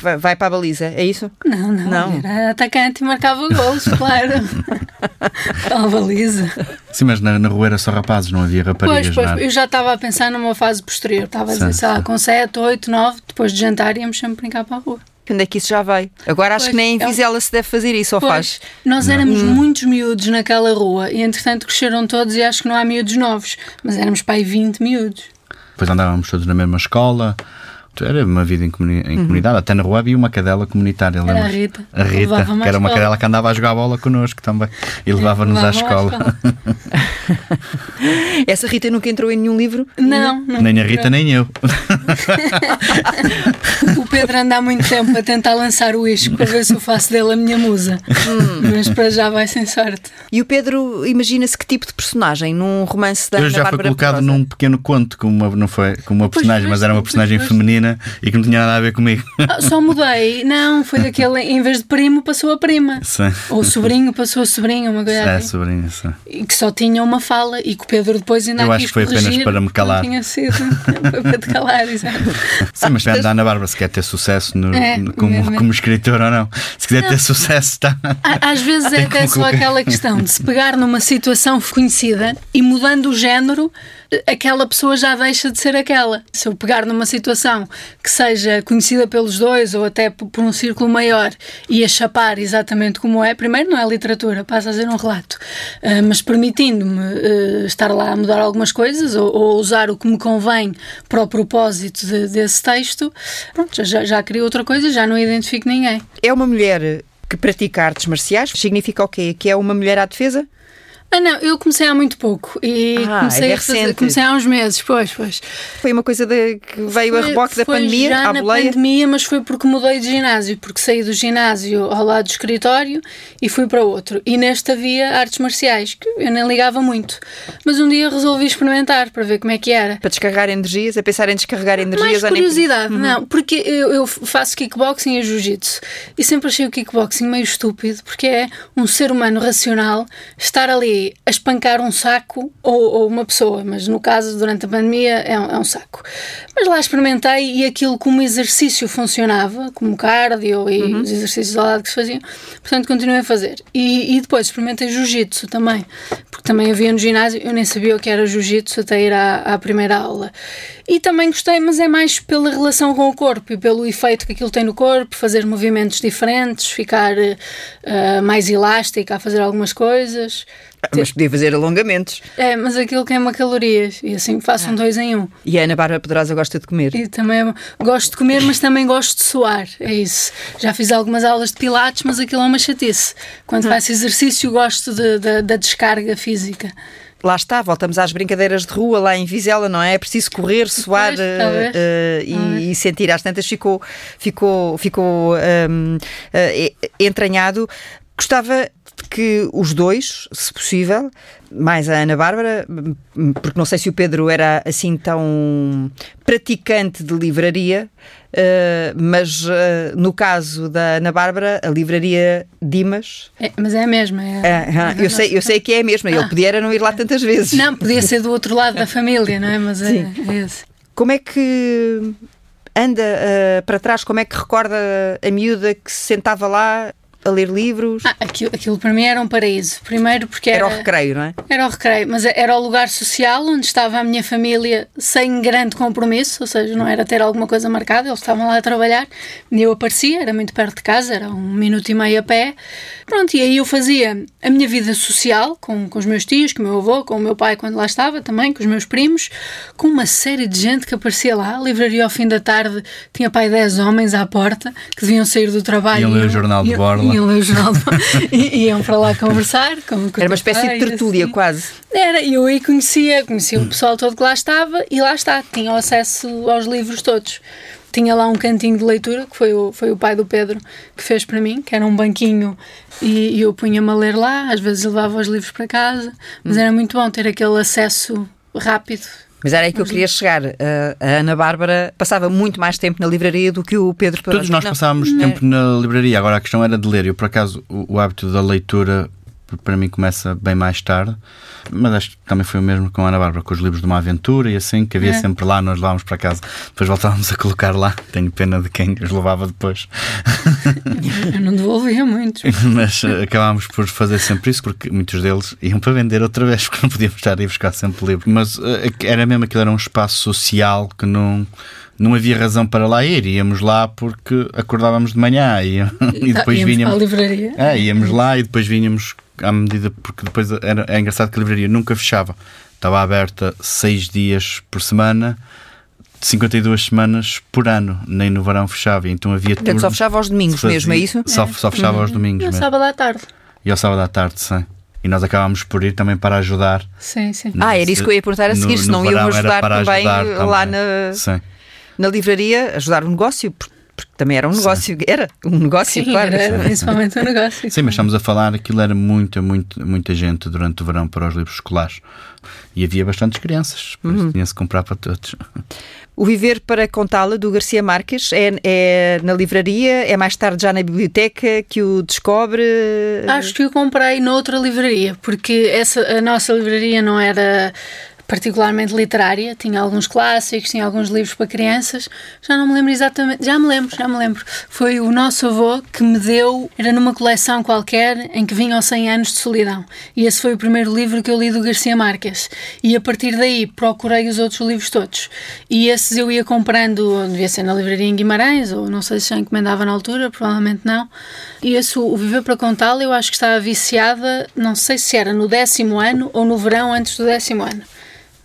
Vai, vai, para a baliza, é isso? Não, não, não. Era atacante e marcava golos, claro. *laughs* para a baliza. Sim, mas na, na rua era só rapazes, não havia raparigas. Pois, pois, eu já estava a pensar numa fase posterior. Estava a dizer, sei lá, com 7, 8, 9, depois de jantar íamos sempre brincar para a rua. Quando é que isso já vai? Agora acho pois, que nem em é Vizela é... se deve fazer isso, ou pois, faz? Nós éramos hum. muitos miúdos naquela rua e entretanto cresceram todos e acho que não há miúdos novos, mas éramos para aí 20 miúdos. Depois andávamos todos na mesma escola. Era uma vida em, comuni em uhum. comunidade. Até na rua havia uma cadela comunitária. Era a Rita. A Rita, que era uma cadela que andava a jogar bola connosco também. E levava-nos à escola. À escola. *laughs* Essa Rita nunca entrou em nenhum livro? Não. Nem a Rita, nem eu. *laughs* o Pedro anda há muito tempo a tentar lançar o isco para ver se eu faço dele a minha musa. Hum. Mas para já vai sem sorte. E o Pedro, imagina-se que tipo de personagem num romance da Eu já foi colocado Pedrosa? num pequeno conto, como uma, não foi como uma personagem, pois, mas era uma pois, personagem pois. feminina e que não tinha nada a ver comigo. Ah, só mudei. Não, foi daquele, em vez de primo, passou a prima. Sim. Ou sobrinho, passou a sobrinha, uma coisa É, assim. sobrinho, sim. E que só tinha uma fala e que o Pedro depois ainda Eu a acho que foi apenas para me calar. Não tinha sido. Foi para te calar, exato. Sim, mas da Ana Bárbara se quer ter sucesso no- É, como, como escritor ou não. Se quiser ter sucesso, está. Às vezes é até só aquela questão de se pegar numa situação conhecida e mudando o género, aquela pessoa já deixa de ser aquela. Se eu pegar numa situação que seja conhecida pelos dois ou até por um círculo maior e a chapar exatamente como é, primeiro não é literatura, passa a ser um relato, Ah, mas permitindo-me ah, estar lá a mudar algumas coisas ou, ou usar o que me convém para o propósito de- desse texto, pronto, já, já crio outra coisa, já não identifico ninguém. É uma mulher que pratica artes marciais? Significa o quê? Que é uma mulher à defesa? Ah, não, eu comecei há muito pouco e Ah, comecei, é a fazer- comecei há uns meses, pois, pois. Foi uma coisa de- que veio a Foi- reboque da pandemia, já à na boleia? pandemia, mas foi porque mudei de ginásio, porque saí do ginásio ao lado do escritório e fui para outro. E neste havia artes marciais, que eu nem ligava muito. Mas um dia resolvi experimentar para ver como é que era. Para descarregar energias, a pensar em descarregar Mais energias. ou nem- curiosidade, não, porque eu, eu faço kickboxing e jiu-jitsu e sempre achei o kickboxing meio estúpido, porque é um ser humano racional estar ali a espancar um saco ou, ou uma pessoa, mas no caso, durante a pandemia, é um, é um saco. Mas lá experimentei e aquilo como exercício funcionava, como cardio e os exercícios ao lado que se faziam, portanto continuei a fazer. E, e depois experimentei jiu-jitsu também, porque também havia no ginásio, eu nem sabia o que era jiu-jitsu até ir à, à primeira aula. E também gostei, mas é mais pela relação com o corpo e pelo efeito que aquilo tem no corpo, fazer movimentos diferentes, ficar eh, mais elástica a fazer algumas coisas. Mas podia fazer alongamentos. É, mas aquilo queima calorias e assim faço um dois em um. E a Ana Bárbara Pedrosa gosta de comer. E também é gosto de comer, mas também gosto de suar. É isso. Já fiz algumas aulas de pilates, mas aquilo é uma chatice. Quando faço exercício, gosto de- de- da descarga física. Lá está, voltamos às brincadeiras de rua lá em Vizela, não é? É preciso correr, suar talvez. eh, e, e sentir. Às tantas ficou, ficou, ficou hum, eh, entranhado. Gostava que os dois, se possível, mais a Ana Bárbara, porque não sei se o Pedro era assim tão praticante de livraria, eh, mas eh, no caso da Ana Bárbara, a livraria Dimas, É, mas é a mesma. É, ah, ah, eu, sei, eu sei que é a mesma, ele podia era não ir lá tantas vezes. Não, podia ser do outro lado da família, não é? Mas é, é esse. Como é que anda ah, para trás? Como é que recorda a miúda que se sentava lá a ler livros? Ah, aquilo, aquilo para mim era um paraíso. Primeiro porque era. Era o recreio, não é? Era o recreio, mas era o lugar social onde estava a minha família sem grande compromisso, ou seja, não era ter alguma coisa marcada, eles estavam lá a trabalhar e eu aparecia, era muito perto de casa, era um minuto e meio a pé. Pronto, e aí eu fazia a minha vida social com, com os meus tios, com o meu avô, com o meu pai quando lá estava também, com os meus primos, com uma série de gente que aparecia lá. A livraria ao fim da tarde tinha pai 10 homens à porta que deviam sair do trabalho. Iam e ler o jornal de iam- Iam ler o jornal e iam para lá conversar. Com, com Era uma espécie de tertúlia, assim. quase. Era, e eu aí conhecia, conhecia o pessoal todo que lá estava e lá está, tinha acesso aos livros todos. Tinha lá um cantinho de leitura, que foi o, foi o pai do Pedro que fez para mim, que era um banquinho e, e eu punha-me a ler lá, às vezes levava os livros para casa, mas era muito bom ter aquele acesso rápido. Mas era aí que eu queria chegar. A Ana Bárbara passava muito mais tempo na livraria do que o Pedro. Todos nós Não. passávamos tempo na livraria, agora a questão era de ler. Eu, por acaso, o, o hábito da leitura para mim começa bem mais tarde, mas acho que também foi o mesmo com a Ana Bárbara, com os livros de uma aventura e assim, que havia É. sempre lá, nós levávamos para casa, depois voltávamos a colocar lá. Tenho pena de quem os levava depois. Eu não devolvia muitos. *laughs* mas eh, acabámos por fazer sempre isso, porque muitos deles iam para vender outra vez, *laughs* porque não podíamos estar a ir buscar sempre livros. Mas eh, era mesmo aquilo, era um espaço social que não. Não havia razão para lá ir, íamos lá porque acordávamos de manhã e, *laughs* e depois Íamos vinhamos. para a livraria. É, íamos lá e depois vinhamos à medida, porque depois era, é engraçado que a livraria nunca fechava. Estava aberta seis dias por semana, 52 semanas por ano, nem no verão fechava. Então havia Portanto, só fechava aos domingos se mesmo, é fazia- isso? Só, só fechava aos domingos No mesmo. sábado à tarde. E ao sábado à tarde, sim. E nós acabámos por ir também para ajudar. Sim, sim. Ah, era isso que eu ia perguntar a seguir, se não iam ajudar para também ajudar lá na. Sim. Na livraria ajudar o negócio, porque também era um negócio, Sim. era um negócio, Sim, claro. Era principalmente um negócio. Sim, mas estamos a falar, aquilo era muita, muita, muita gente durante o verão para os livros escolares. E havia bastantes crianças, por isso uhum. tinha-se comprar para todos. O Viver para Contá-la, do Garcia Marques, é, é, na livraria? É mais tarde já na biblioteca que o descobre? Acho que o comprei noutra livraria, porque essa, a nossa livraria não era particularmente literária, tinha alguns clássicos, tinha alguns livros para crianças, já não me lembro exatamente, já me lembro, já me lembro. Foi o nosso avô que me deu, era numa coleção qualquer em que vinham 100 anos de solidão. E esse foi o primeiro livro que eu li do Garcia Marques. E a partir daí procurei os outros livros todos. E esses eu ia comprando, devia ser na livraria em Guimarães, ou não sei se já encomendava na altura, provavelmente não. E esse, o Viver para Contá-lo, eu acho que estava viciada, não sei se era no décimo ano ou no verão antes do décimo ano.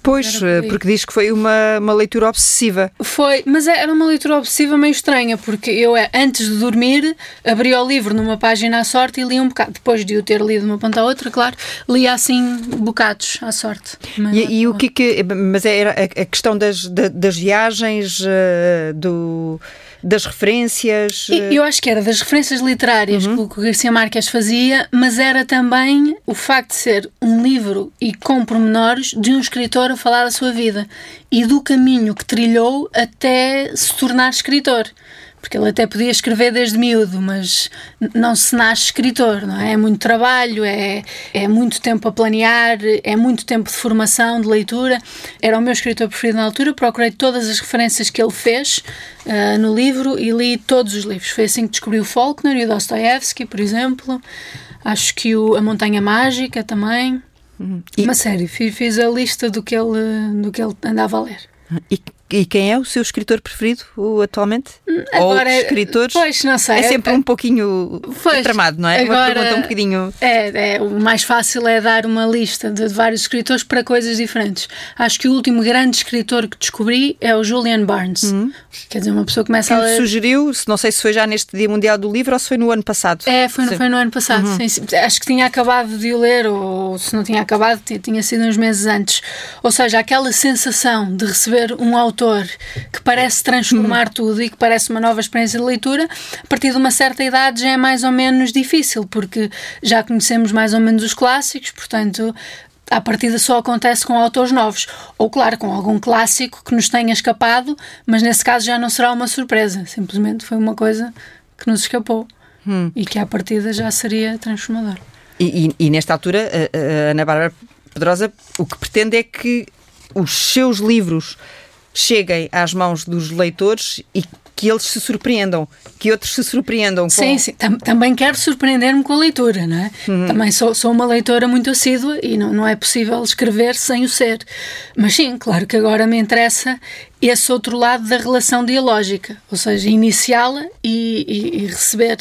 Pois, porque diz que foi uma, uma leitura obsessiva. Foi, mas era uma leitura obsessiva meio estranha, porque eu, é, antes de dormir, abria o livro numa página à sorte e lia um bocado. Depois de o ter lido de uma ponta à outra, claro, lia assim bocados à sorte. Mas, e, e o que que. Mas era a, questão das, das viagens, uh, do das referências. Eh, eu acho que era das referências literárias uhum. que o Garcia Marques fazia, mas era também o facto de ser um livro e com pormenores de um escritor a falar da sua vida e do caminho que trilhou até se tornar escritor porque ele até podia escrever desde miúdo, mas não se nasce escritor, não é? É muito trabalho, é, é muito tempo a planear, é muito tempo de formação, de leitura. Era o meu escritor preferido na altura, procurei todas as referências que ele fez uh, no livro e li todos os livros. Foi assim que descobri o Faulkner e o Dostoevsky, por exemplo. Acho que o A Montanha Mágica também. Uhum. E... Uma série, fiz, fiz a lista do que ele, do que ele andava a ler. E e quem é o seu escritor preferido atualmente? Hum, agora, Ou escritores? Pois, não sei. É sempre um pouquinho pois, tramado, não é? Agora, uma pergunta um bocadinho. É, é, o mais fácil é dar uma lista de vários escritores para coisas diferentes. Acho que o último grande escritor que descobri é o Julian Barnes. Uhum. Quer dizer, uma pessoa começa que a ler. sugeriu, não sei se foi já neste Dia Mundial do Livro ou se foi no ano passado. É, foi, foi no ano passado. Uhum. Sim. Acho que tinha acabado de o ler, ou se não tinha acabado, tinha sido uns meses antes. Ou seja, aquela sensação de receber um autor que parece transformar hum. tudo e que parece uma nova experiência de leitura, a partir de uma certa idade já é mais ou menos difícil, porque já conhecemos mais ou menos os clássicos, portanto, a partida só acontece com autores novos. Ou, claro, com algum clássico que nos tenha escapado, mas nesse caso já não será uma surpresa. Simplesmente foi uma coisa que nos escapou hum. e que à partida já seria transformador. E, e, e nesta altura, a, a Ana Bárbara Pedrosa o que pretende é que os seus livros cheguem às mãos dos leitores e que eles se surpreendam, que outros se surpreendam. Com... Sim, sim. também quero surpreender-me com a leitura, não é? Uhum. Também sou, sou uma leitora muito assídua e não, não é possível escrever sem o ser. Mas sim, claro que agora me interessa esse outro lado da relação dialógica, ou seja, iniciá-la e, e, e, receber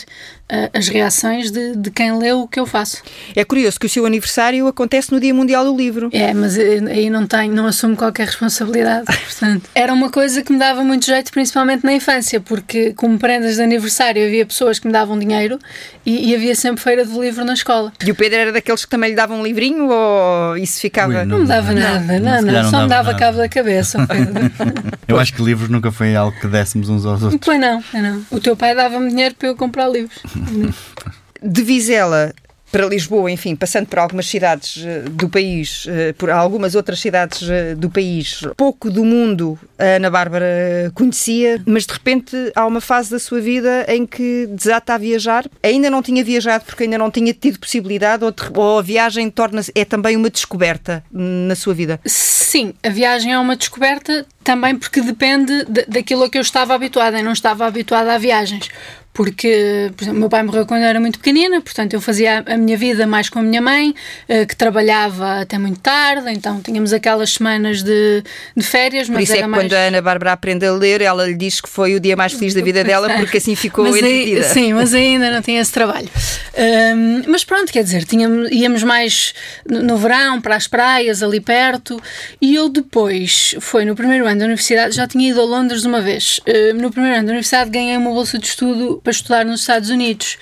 as reações de, de, quem leu o que eu faço. É curioso que o seu aniversário acontece no Dia Mundial do Livro. É, mas aí não tenho, não assumo qualquer responsabilidade, *laughs* portanto. Era uma coisa que me dava muito jeito, principalmente na infância, porque como prendas de aniversário havia pessoas que me davam dinheiro e, e havia sempre feira do livro na escola. E o Pedro era daqueles que também lhe davam um livrinho ou isso ficava... Ui, não, não, me dava não, nada, não, não, não, só me dava nada. cabo da cabeça, Pedro. *laughs* Eu acho que livros nunca foi algo que dessemos uns aos *laughs* outros. Pois não, não. O teu pai dava-me dinheiro para eu comprar livros. *laughs* De Vizela para Lisboa, enfim, passando por algumas cidades eh, do país, eh, por algumas outras cidades eh, do país, pouco do mundo a Ana Bárbara conhecia, mas de repente há uma fase da sua vida em que desata a viajar. Ainda não tinha viajado porque ainda não tinha tido possibilidade, ou, ou a viagem torna-se é também uma descoberta na sua vida? Sim, a viagem é uma descoberta também porque depende daquilo a que eu estava habituada. Eu não estava habituada a viagens porque, por exemplo, meu pai morreu quando eu era muito pequenina, portanto eu fazia a minha vida mais com a minha mãe, eh, que trabalhava até muito tarde, então tínhamos aquelas semanas de, de férias, mas Por isso é que mais... quando a Ana Bárbara aprende a ler, ela lhe diz que foi o dia mais feliz da vida dela, porque assim ficou mas. Aí, sim, mas ainda não tinha esse trabalho. Um, mas pronto, quer dizer, tínhamos, íamos mais no verão para as praias ali perto, e eu depois, foi no primeiro ano da universidade, já tinha ido a Londres uma vez. no primeiro ano da universidade ganhei uma bolsa de estudo para estudar nos Estados Unidos.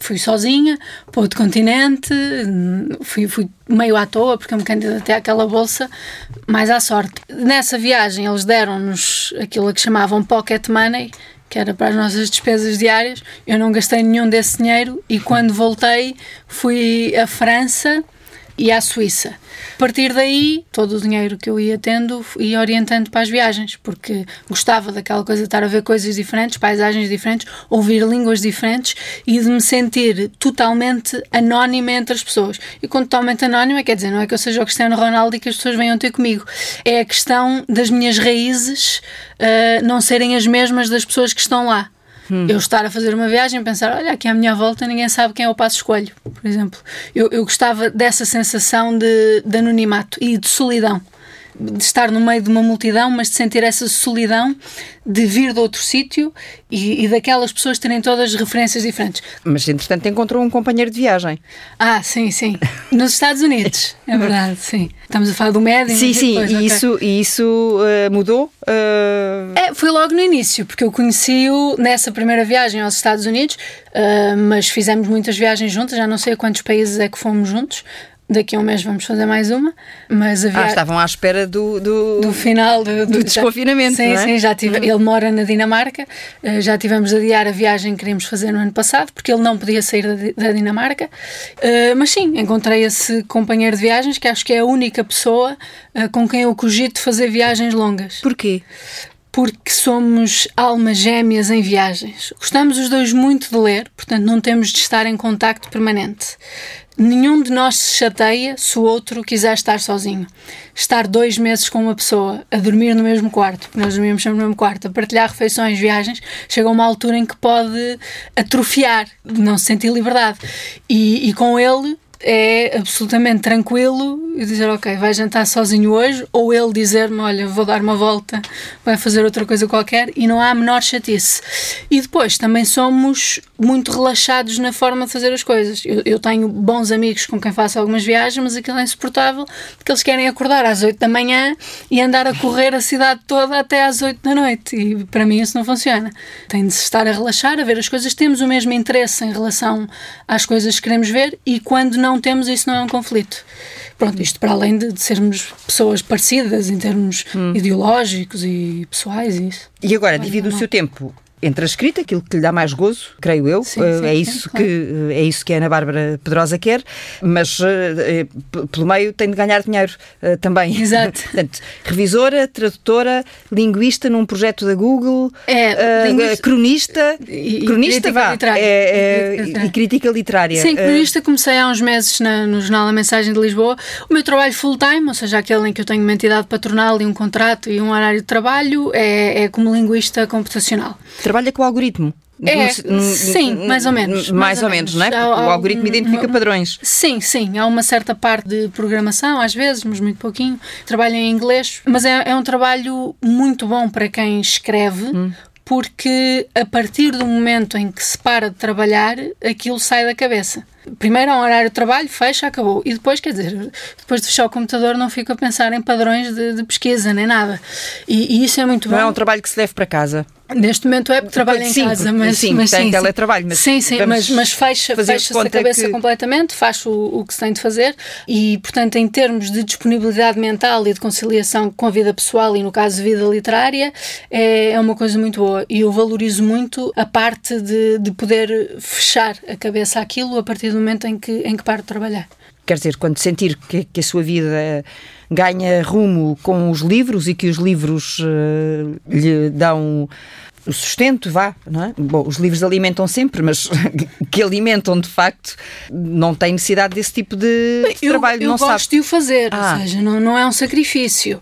Fui sozinha para outro continente, fui, fui meio à toa, porque eu me candidatei àquela bolsa, mais à sorte. Nessa viagem, eles deram-nos aquilo que chamavam pocket money, que era para as nossas despesas diárias. Eu não gastei nenhum desse dinheiro e quando voltei fui à França e à Suíça. A partir daí, todo o dinheiro que eu ia tendo ia orientando para as viagens, porque gostava daquela coisa de estar a ver coisas diferentes, paisagens diferentes, ouvir línguas diferentes e de me sentir totalmente anónima entre as pessoas. E quando totalmente anónima, quer dizer, não é que eu seja o Cristiano Ronaldo e que as pessoas venham ter comigo. É a questão das minhas raízes uh, não serem as mesmas das pessoas que estão lá. Hum. Eu estar a fazer uma viagem e pensar, olha, aqui à minha volta ninguém sabe quem é o Passo Escolho, por exemplo. Eu, eu gostava dessa sensação de, de anonimato e de solidão de estar no meio de uma multidão, mas de sentir essa solidão de vir de outro sítio e, e, daquelas pessoas terem todas referências diferentes. Mas, entretanto, encontrou um companheiro de viagem. Ah, sim, sim. Nos Estados Unidos, é verdade, *laughs* sim. Estamos a falar do médium. Sim, sim, depois, e, okay. isso, e isso uh, mudou? Uh... É, foi logo no início, porque eu conheci-o nessa primeira viagem aos Estados Unidos, uh, mas fizemos muitas viagens juntas, já não sei a quantos países é que fomos juntos, daqui a um mês vamos fazer mais uma. Mas havia... Ah, estavam à espera do, do, do final do, do, do desconfinamento. Sim, é? sim, já tive. Uhum. Ele mora na Dinamarca, eh, já tivemos a adiar a viagem que queríamos fazer no ano passado, porque ele não podia sair da, da Dinamarca. Eh, mas sim, encontrei esse companheiro de viagens que acho que é a única pessoa eh, com quem eu cogito fazer viagens longas. Porquê? porque somos almas gêmeas em viagens. Gostamos os dois muito de ler, portanto não temos de estar em contacto permanente. Nenhum de nós se chateia se o outro quiser estar sozinho. Estar dois meses com uma pessoa, a dormir no mesmo quarto, porque nós dormimos sempre no mesmo quarto, a partilhar refeições, viagens, chega uma altura em que pode atrofiar, não se sentir liberdade. E, e com ele é absolutamente tranquilo e dizer, ok, vai jantar sozinho hoje, ou ele dizer-me, olha, vou dar uma volta, vai fazer outra coisa qualquer, e não há a menor chatice. E depois, também somos muito relaxados na forma de fazer as coisas. Eu, eu tenho bons amigos com quem faço algumas viagens, mas aquilo é insuportável, porque eles querem acordar às 8 da manhã e andar a correr a cidade toda até às 8 da noite, e para mim isso não funciona. Tem de se estar a relaxar, a ver as coisas, temos o mesmo interesse em relação às coisas que queremos ver, e quando não temos, isso não é um conflito. Pronto, isto para além de, de sermos pessoas parecidas em termos hum. ideológicos e pessoais e isso. E agora, divide o seu tempo entre a escrita, aquilo que lhe dá mais gozo, creio eu, sim, sim, é, isso sim, que, é isso que a Ana Bárbara Pedrosa quer, mas uh, pelo meio tem de ganhar dinheiro também. Exato. *laughs* Portanto, revisora, tradutora, linguista num projeto da Google, é, uh, linguista, cronista, e, cronista, vá, é, é, e crítica literária. Sim, cronista comecei há uns meses na, no Jornal A Mensagem de Lisboa. O meu trabalho full-time, ou seja, aquele em que eu tenho uma entidade patronal e um contrato e um horário de trabalho, é, é como linguista computacional trabalha com o algoritmo. É, sim, mais ou menos. Mais, mais ou menos, menos, não é? Porque o algoritmo identifica padrões. Sim, sim. Há uma certa parte de programação, às vezes, mas muito pouquinho. Trabalho em inglês, mas é, é um trabalho muito bom para quem escreve, hum. porque a partir do momento em que se para de trabalhar, aquilo sai da cabeça primeiro há um horário de trabalho, fecha, acabou. E depois, quer dizer, depois de fechar o computador, não fico a pensar em padrões de, de pesquisa nem nada. E, e, isso é muito não bom. Não é um trabalho que se leve para casa. Neste momento é porque trabalho em sim, casa, mas sim, mas tem sim, teletrabalho, mas sim, sim, mas, mas fecha, fecha-se a cabeça que... completamente, faz o, o que se tem de fazer e, portanto, em termos de disponibilidade mental e de conciliação com a vida pessoal e, no caso, vida literária, é, é uma coisa muito boa. E eu valorizo muito a parte de, de poder fechar a cabeça àquilo a partir do momento em que, em que paro de trabalhar. Quer dizer, quando sentir que, que a sua vida ganha rumo com os livros e que os livros uh, lhe dão o sustento, vá, não é? Bom, os livros alimentam sempre, mas *laughs* que alimentam de facto, não tem necessidade desse tipo de, Bem, eu, trabalho. Eu não gosto sabe. de o fazer, ah. ou seja, não, não é um sacrifício.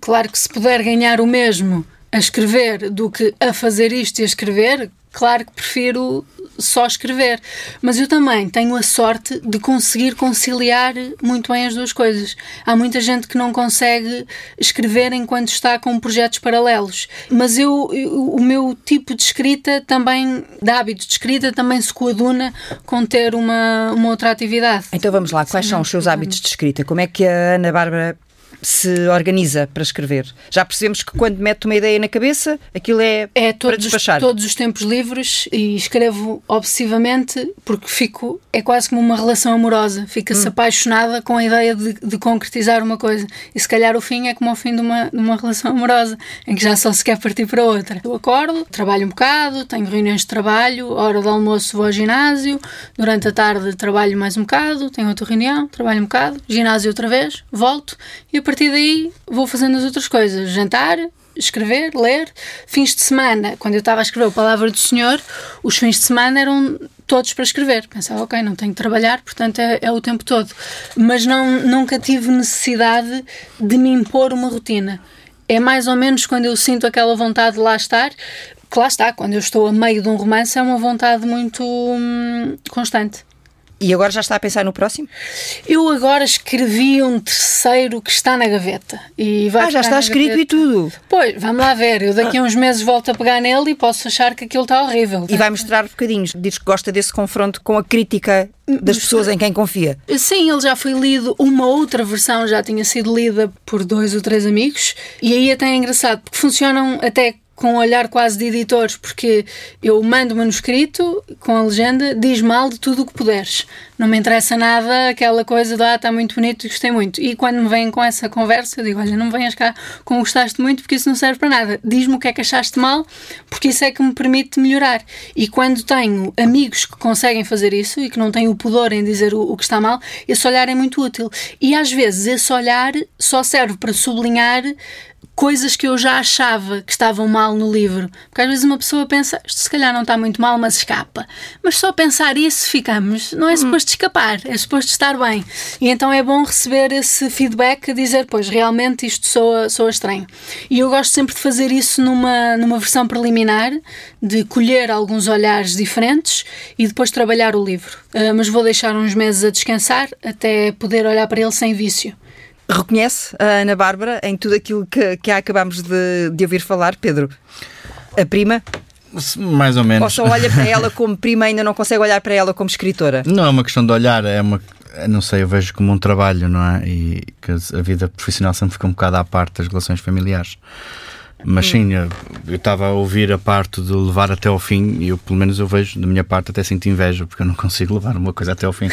Claro que se puder ganhar o mesmo a escrever do que a fazer isto e a escrever, claro que prefiro só escrever. Mas eu também tenho a sorte de conseguir conciliar muito bem as duas coisas. Há muita gente que não consegue escrever enquanto está com projetos paralelos. Mas eu, eu o meu tipo de escrita também, de hábito de escrita, também se coaduna com ter uma, uma outra atividade. Então vamos lá, quais Sim, são os seus hábitos de escrita? Como é que a Ana Bárbara se organiza para escrever? Já percebemos que quando mete uma ideia na cabeça, aquilo é, É para todos, os, despachar. todos os tempos livres e escrevo obsessivamente porque fico, é quase como uma relação amorosa, fica-se apaixonada com a ideia de, de concretizar uma coisa. E se calhar o fim é como o fim de uma, de uma relação amorosa, em que já só se quer partir para outra. Eu acordo, trabalho um bocado, tenho reuniões de trabalho, hora de almoço vou ao ginásio, durante a tarde trabalho mais um bocado, tenho outra reunião, trabalho um bocado, ginásio outra vez, volto e a partir daí vou fazendo as outras coisas. Jantar, escrever, ler. Fins de semana, quando eu estava a escrever a Palavra do Senhor, os fins de semana eram todos para escrever. Pensava, ok, não tenho que trabalhar, portanto é, é o tempo todo. Mas não, nunca tive necessidade de me impor uma rotina. É mais ou menos quando eu sinto aquela vontade de lá estar, que lá está, quando eu estou a meio de um romance, é uma vontade muito hum, constante. E agora já está a pensar no próximo? Eu agora escrevi um terceiro que está na gaveta. E vai Ah, já está escrito gaveta. e tudo. Pois, vamos lá ver. Eu daqui a uns meses volto a pegar nele e posso achar que aquilo está horrível. E vai mostrar bocadinhos. Diz que gosta desse confronto com a crítica das pessoas em quem confia. Sim, ele já foi lido, uma outra versão já tinha sido lida por dois ou três amigos, e aí até é engraçado, porque funcionam até com um olhar quase de editores, porque eu mando o manuscrito com a legenda, diz mal de tudo o que puderes. Não me interessa nada aquela coisa de ah, está muito bonito e gostei muito. E quando me vêm com essa conversa, eu digo: olha, não me venhas cá com gostaste muito, porque isso não serve para nada. Diz-me o que é que achaste mal, porque isso é que me permite melhorar. E quando tenho amigos que conseguem fazer isso e que não têm o pudor em dizer o, o que está mal, esse olhar é muito útil. E às vezes esse olhar só serve para sublinhar coisas que eu já achava que estavam mal no livro. Porque às vezes uma pessoa pensa, isto se calhar não está muito mal, mas escapa. Mas só pensar isso ficamos, não é suposto escapar, é suposto estar bem. E então é bom receber esse feedback a dizer, pois realmente isto soa, soa estranho. E eu gosto sempre de fazer isso numa, numa versão preliminar, de colher alguns olhares diferentes e depois trabalhar o livro. Ah, mas vou deixar uns meses a descansar até poder olhar para ele sem vício. Reconhece a Ana Bárbara em tudo aquilo que, que acabamos de, de ouvir falar, Pedro? A prima? Mais ou Ou menos. só olha para ela como prima e ainda não consegue olhar para ela como escritora? Não é uma questão de olhar, é uma. eu Não sei, eu vejo como um trabalho, não é? E que a vida profissional sempre fica um bocado à parte das relações familiares. Mas sim, eu estava a ouvir a parte de levar até ao fim e eu, pelo menos, eu vejo, da minha parte, até sinto inveja porque eu não consigo levar uma coisa até ao fim.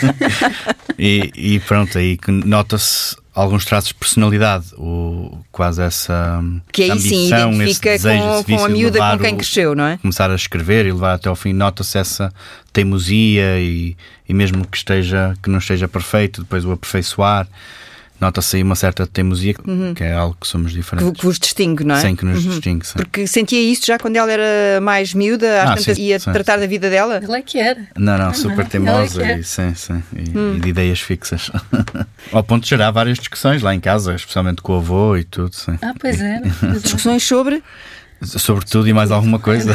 *laughs* e, e pronto, aí nota-se alguns traços de personalidade, o, quase essa Que aí sim ambição, identifica esse desejo, com, com a miúda com quem cresceu, não é? começar a escrever e levar até ao fim, nota-se essa teimosia e, e mesmo que esteja que não esteja perfeito, depois o aperfeiçoar, nota-se aí uma certa teimosia, que é algo que somos Uhum. Que, diferentes. que vos distingue, não é? Sem que nos distingue. sim. Porque sentia isto já quando ela era mais miúda, às Ah, tantas sim, ia sim. tratar da vida dela? Ele é que era. Não, não, super Ela é teimosa é. e, sim, sim, e, e de ideias fixas. *laughs* Ao ponto de gerar várias discussões lá em casa, especialmente com o avô e tudo, sim. Ah, pois *laughs* era. Discussões sobre Sobre tudo e mais alguma coisa.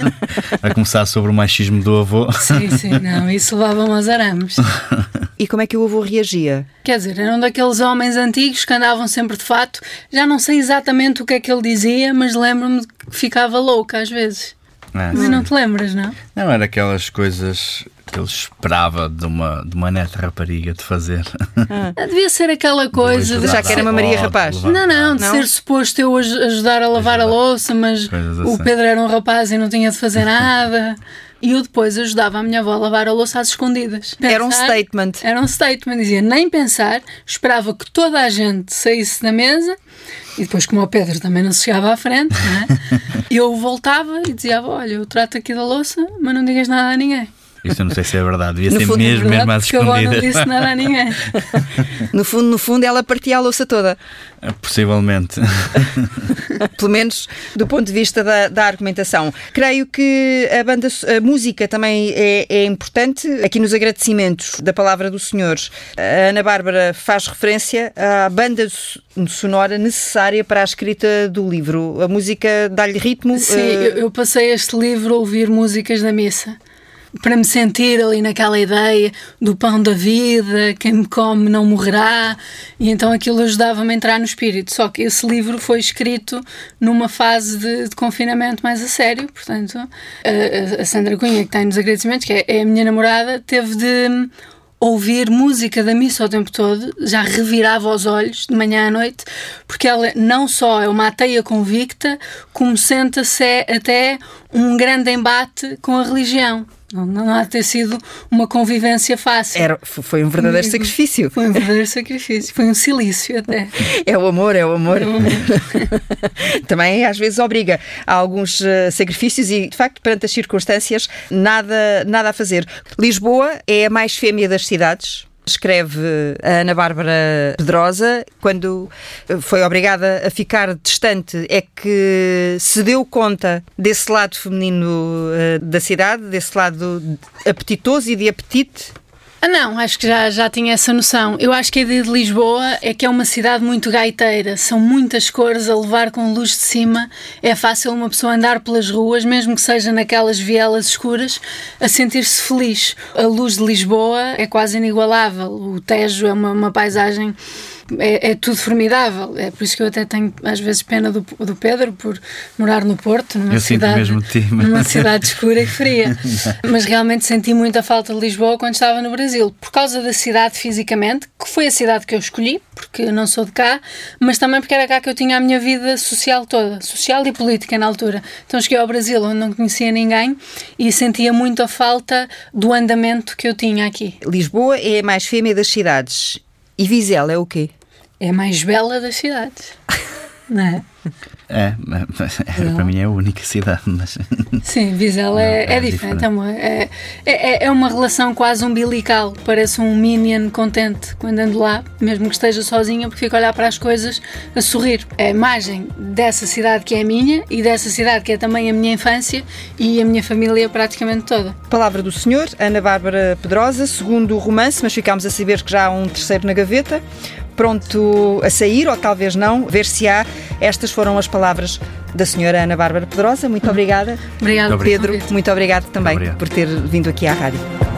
*laughs* a começar sobre o machismo do avô. Sim, sim, não, isso levava-me aos arames. e como é que o avô reagia? Quer dizer, eram daqueles homens antigos que andavam sempre de fato. Já não sei exatamente o que é que ele dizia, mas lembro-me que ficava louca às vezes. É, Mas sim. não te lembras, não? Não, era aquelas coisas que ele esperava de uma, de uma neta rapariga de fazer. Ah, Devia ser aquela coisa de. Deixar que era uma Maria Rapaz. Não, não, de Não? ser suposto eu aj- ajudar a lavar a louça, mas Coisas o assim. Pedro era um rapaz e não tinha de fazer nada. *laughs* E eu depois ajudava a minha avó a lavar a louça às escondidas. Era um Pensar- statement. Era um statement, dizia nem pensar, esperava que toda a gente saísse da mesa e depois, como o Pedro também não se chegava à frente, é? *laughs* eu voltava e dizia: Olha, eu trato aqui da louça, mas não digas nada a ninguém. Isto eu não sei se é verdade, devia No ser fundo, é mesmo, Verdade? mesmo às avó não escondidas. disse nada a ninguém. *laughs* No fundo, no fundo, ela partia a louça toda. Possivelmente. *laughs* Pelo menos do ponto de vista da, da argumentação. Creio que a banda, a música também é, é importante. Aqui nos agradecimentos da palavra do Senhor, a Ana Bárbara faz referência à banda so- sonora necessária para a escrita do livro. A música dá-lhe ritmo. Sim, eu, eu passei este livro a ouvir músicas da missa. Para me sentir ali naquela ideia do pão da vida, quem me come não morrerá, e então aquilo ajudava-me a entrar no espírito. Só que esse livro foi escrito numa fase de, de confinamento mais a sério, portanto, a, a- Sandra Cunha, que está nos agradecimentos, que é, é a minha namorada, teve de ouvir música da missa o tempo todo, já revirava os olhos de manhã à noite, porque ela não só é uma ateia convicta, como senta-se até um grande embate com a religião. Não, não há de ter sido uma convivência fácil. Era, foi um verdadeiro sacrifício. Foi um verdadeiro sacrifício. Foi um silício até. É o amor, é o amor. É o amor. *laughs* Também às vezes obriga a alguns uh, sacrifícios e, de facto, perante as circunstâncias, nada, nada a fazer. Lisboa é a mais fêmea das cidades escreve a Ana Bárbara Pedrosa, quando foi obrigada a ficar distante, é que se deu conta desse lado feminino uh, da cidade, desse lado apetitoso e de apetite ah, não, acho que já, já tinha essa noção. Eu acho que a ideia de Lisboa é que é uma cidade muito gaiteira, são muitas cores a levar com luz de cima. É fácil uma pessoa andar pelas ruas, mesmo que seja naquelas vielas escuras, a sentir-se feliz. A luz de Lisboa é quase inigualável. O Tejo é uma, uma paisagem é, é, tudo formidável. É por isso que eu até tenho às vezes pena do, do Pedro por morar no Porto, numa, eu cidade, numa cidade *laughs* escura e fria. Mas realmente senti muita falta de Lisboa quando estava no Brasil, por causa da cidade fisicamente, que foi a cidade que eu escolhi, porque não sou de cá, mas também porque era cá que eu tinha a minha vida social toda, social e política na altura. Então cheguei ao Brasil onde não conhecia ninguém e sentia muito a falta do andamento que eu tinha aqui. Lisboa é a mais fêmea das cidades. E Vizela é o quê? É a mais bela das cidades. *laughs* Não é? É, para mim é a única cidade. Mas... *laughs* Sim, Vizela é, é, é, diferente. É, é, é, uma relação quase umbilical. Parece um minion contente quando ando lá, mesmo que esteja sozinha, porque fico a olhar para as coisas a sorrir. É a imagem dessa cidade que é a minha e dessa cidade que é também a minha infância e a minha família praticamente toda. Palavra do Senhor, Ana Bárbara Pedrosa, segundo o romance, mas ficámos a saber que já há um terceiro na gaveta pronto a sair, ou talvez não, ver se há. Estas foram as palavras da senhora Ana Bárbara Pedrosa. Muito obrigada. Obrigada, Pedro. Muito obrigado também obrigado. por ter vindo aqui à rádio.